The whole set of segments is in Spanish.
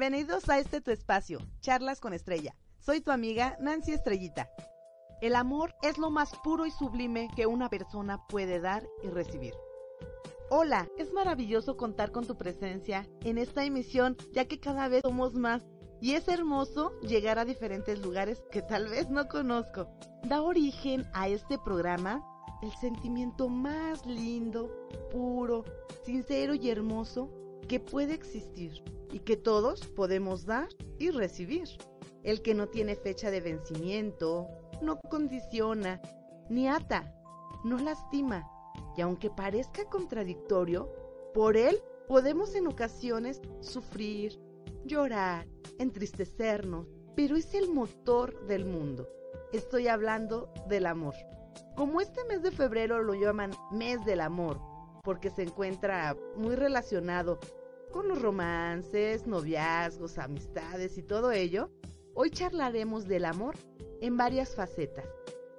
Bienvenidos a este tu espacio, Charlas con Estrella. Soy tu amiga Nancy Estrellita. El amor es lo más puro y sublime que una persona puede dar y recibir. Hola, es maravilloso contar con tu presencia en esta emisión ya que cada vez somos más y es hermoso llegar a diferentes lugares que tal vez no conozco. Da origen a este programa el sentimiento más lindo, puro, sincero y hermoso que puede existir y que todos podemos dar y recibir. El que no tiene fecha de vencimiento, no condiciona, ni ata, no lastima, y aunque parezca contradictorio, por él podemos en ocasiones sufrir, llorar, entristecernos, pero es el motor del mundo. Estoy hablando del amor. Como este mes de febrero lo llaman mes del amor, porque se encuentra muy relacionado con los romances, noviazgos, amistades y todo ello, hoy charlaremos del amor en varias facetas.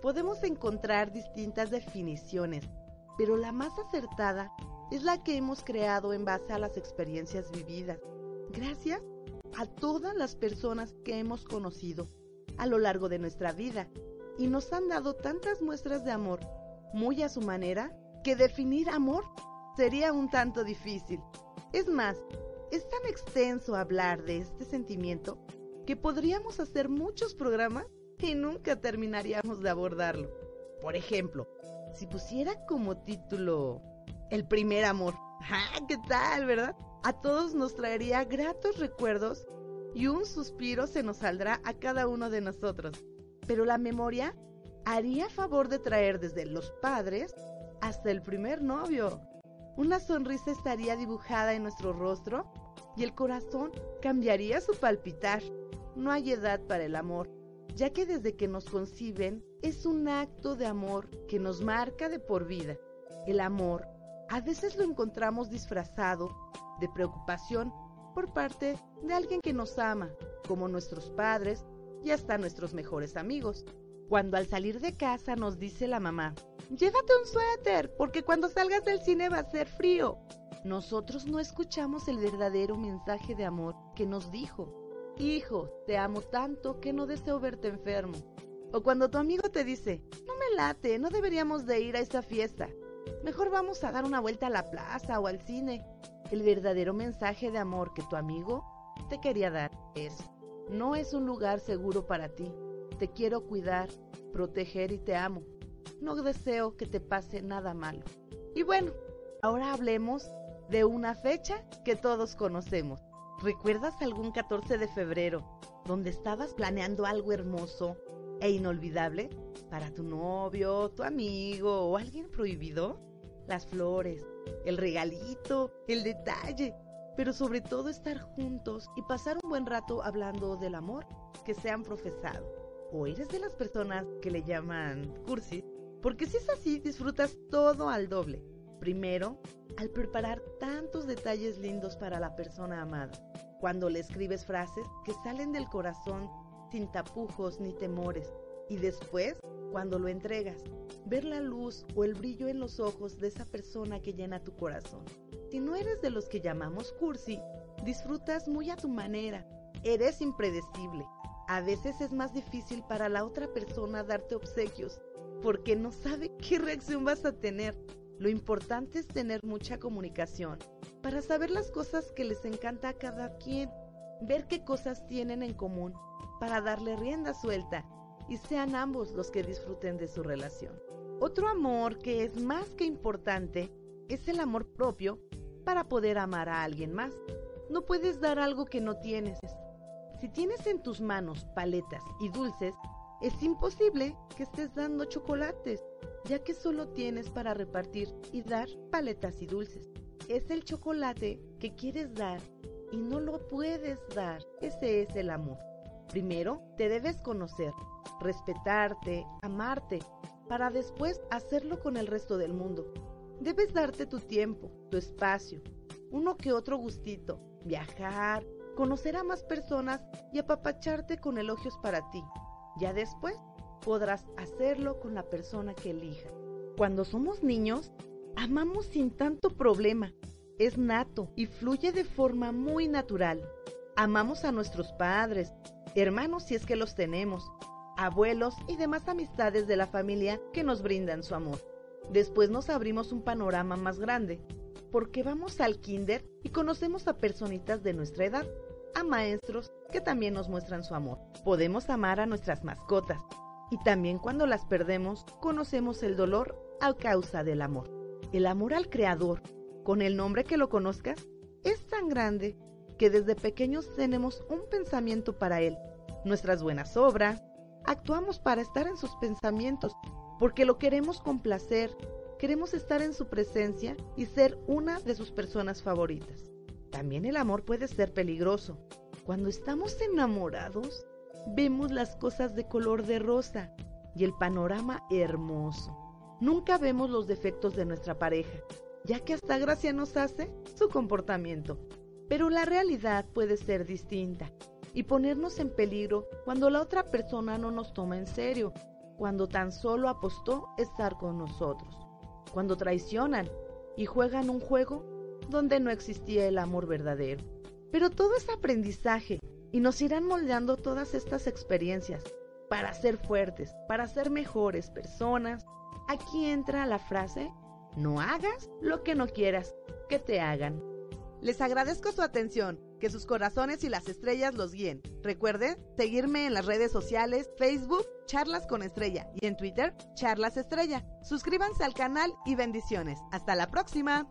Podemos encontrar distintas definiciones, pero la más acertada es la que hemos creado en base a las experiencias vividas, gracias a todas las personas que hemos conocido a lo largo de nuestra vida y nos han dado tantas muestras de amor, muy a su manera, que definir amor sería un tanto difícil. Es más, es tan extenso hablar de este sentimiento que podríamos hacer muchos programas y nunca terminaríamos de abordarlo. Por ejemplo, si pusiera como título El primer amor. ¡Ah, qué tal, verdad? A todos nos traería gratos recuerdos y un suspiro se nos saldrá a cada uno de nosotros. Pero la memoria haría favor de traer desde los padres hasta el primer novio. Una sonrisa estaría dibujada en nuestro rostro y el corazón cambiaría su palpitar. No hay edad para el amor, ya que desde que nos conciben es un acto de amor que nos marca de por vida. El amor a veces lo encontramos disfrazado de preocupación por parte de alguien que nos ama, como nuestros padres y hasta nuestros mejores amigos. Cuando al salir de casa nos dice la mamá, llévate un suéter, porque cuando salgas del cine va a ser frío. Nosotros no escuchamos el verdadero mensaje de amor que nos dijo, hijo, te amo tanto que no deseo verte enfermo. O cuando tu amigo te dice, no me late, no deberíamos de ir a esa fiesta. Mejor vamos a dar una vuelta a la plaza o al cine. El verdadero mensaje de amor que tu amigo te quería dar es, no es un lugar seguro para ti. Te quiero cuidar, proteger y te amo. No deseo que te pase nada malo. Y bueno, ahora hablemos de una fecha que todos conocemos. ¿Recuerdas algún 14 de febrero donde estabas planeando algo hermoso e inolvidable para tu novio, tu amigo o alguien prohibido? Las flores, el regalito, el detalle, pero sobre todo estar juntos y pasar un buen rato hablando del amor que se han profesado. ¿O eres de las personas que le llaman cursi? Porque si es así, disfrutas todo al doble. Primero, al preparar tantos detalles lindos para la persona amada. Cuando le escribes frases que salen del corazón sin tapujos ni temores. Y después, cuando lo entregas, ver la luz o el brillo en los ojos de esa persona que llena tu corazón. Si no eres de los que llamamos cursi, disfrutas muy a tu manera. Eres impredecible. A veces es más difícil para la otra persona darte obsequios porque no sabe qué reacción vas a tener. Lo importante es tener mucha comunicación para saber las cosas que les encanta a cada quien, ver qué cosas tienen en común para darle rienda suelta y sean ambos los que disfruten de su relación. Otro amor que es más que importante es el amor propio para poder amar a alguien más. No puedes dar algo que no tienes. Si tienes en tus manos paletas y dulces, es imposible que estés dando chocolates, ya que solo tienes para repartir y dar paletas y dulces. Es el chocolate que quieres dar y no lo puedes dar. Ese es el amor. Primero, te debes conocer, respetarte, amarte, para después hacerlo con el resto del mundo. Debes darte tu tiempo, tu espacio, uno que otro gustito, viajar, conocer a más personas y apapacharte con elogios para ti. Ya después podrás hacerlo con la persona que elija. Cuando somos niños, amamos sin tanto problema. Es nato y fluye de forma muy natural. Amamos a nuestros padres, hermanos si es que los tenemos, abuelos y demás amistades de la familia que nos brindan su amor. Después nos abrimos un panorama más grande, porque vamos al kinder y conocemos a personitas de nuestra edad, a maestros que también nos muestran su amor. Podemos amar a nuestras mascotas y también cuando las perdemos conocemos el dolor a causa del amor. El amor al Creador, con el nombre que lo conozcas, es tan grande que desde pequeños tenemos un pensamiento para Él. Nuestras buenas obras, actuamos para estar en sus pensamientos porque lo queremos complacer, queremos estar en su presencia y ser una de sus personas favoritas. También el amor puede ser peligroso. Cuando estamos enamorados, vemos las cosas de color de rosa y el panorama hermoso. Nunca vemos los defectos de nuestra pareja, ya que hasta gracia nos hace su comportamiento. Pero la realidad puede ser distinta y ponernos en peligro cuando la otra persona no nos toma en serio cuando tan solo apostó estar con nosotros, cuando traicionan y juegan un juego donde no existía el amor verdadero. Pero todo es aprendizaje y nos irán moldeando todas estas experiencias para ser fuertes, para ser mejores personas. Aquí entra la frase, no hagas lo que no quieras que te hagan. Les agradezco su atención que sus corazones y las estrellas los guíen. Recuerden seguirme en las redes sociales, Facebook, Charlas con Estrella y en Twitter, Charlas Estrella. Suscríbanse al canal y bendiciones. Hasta la próxima.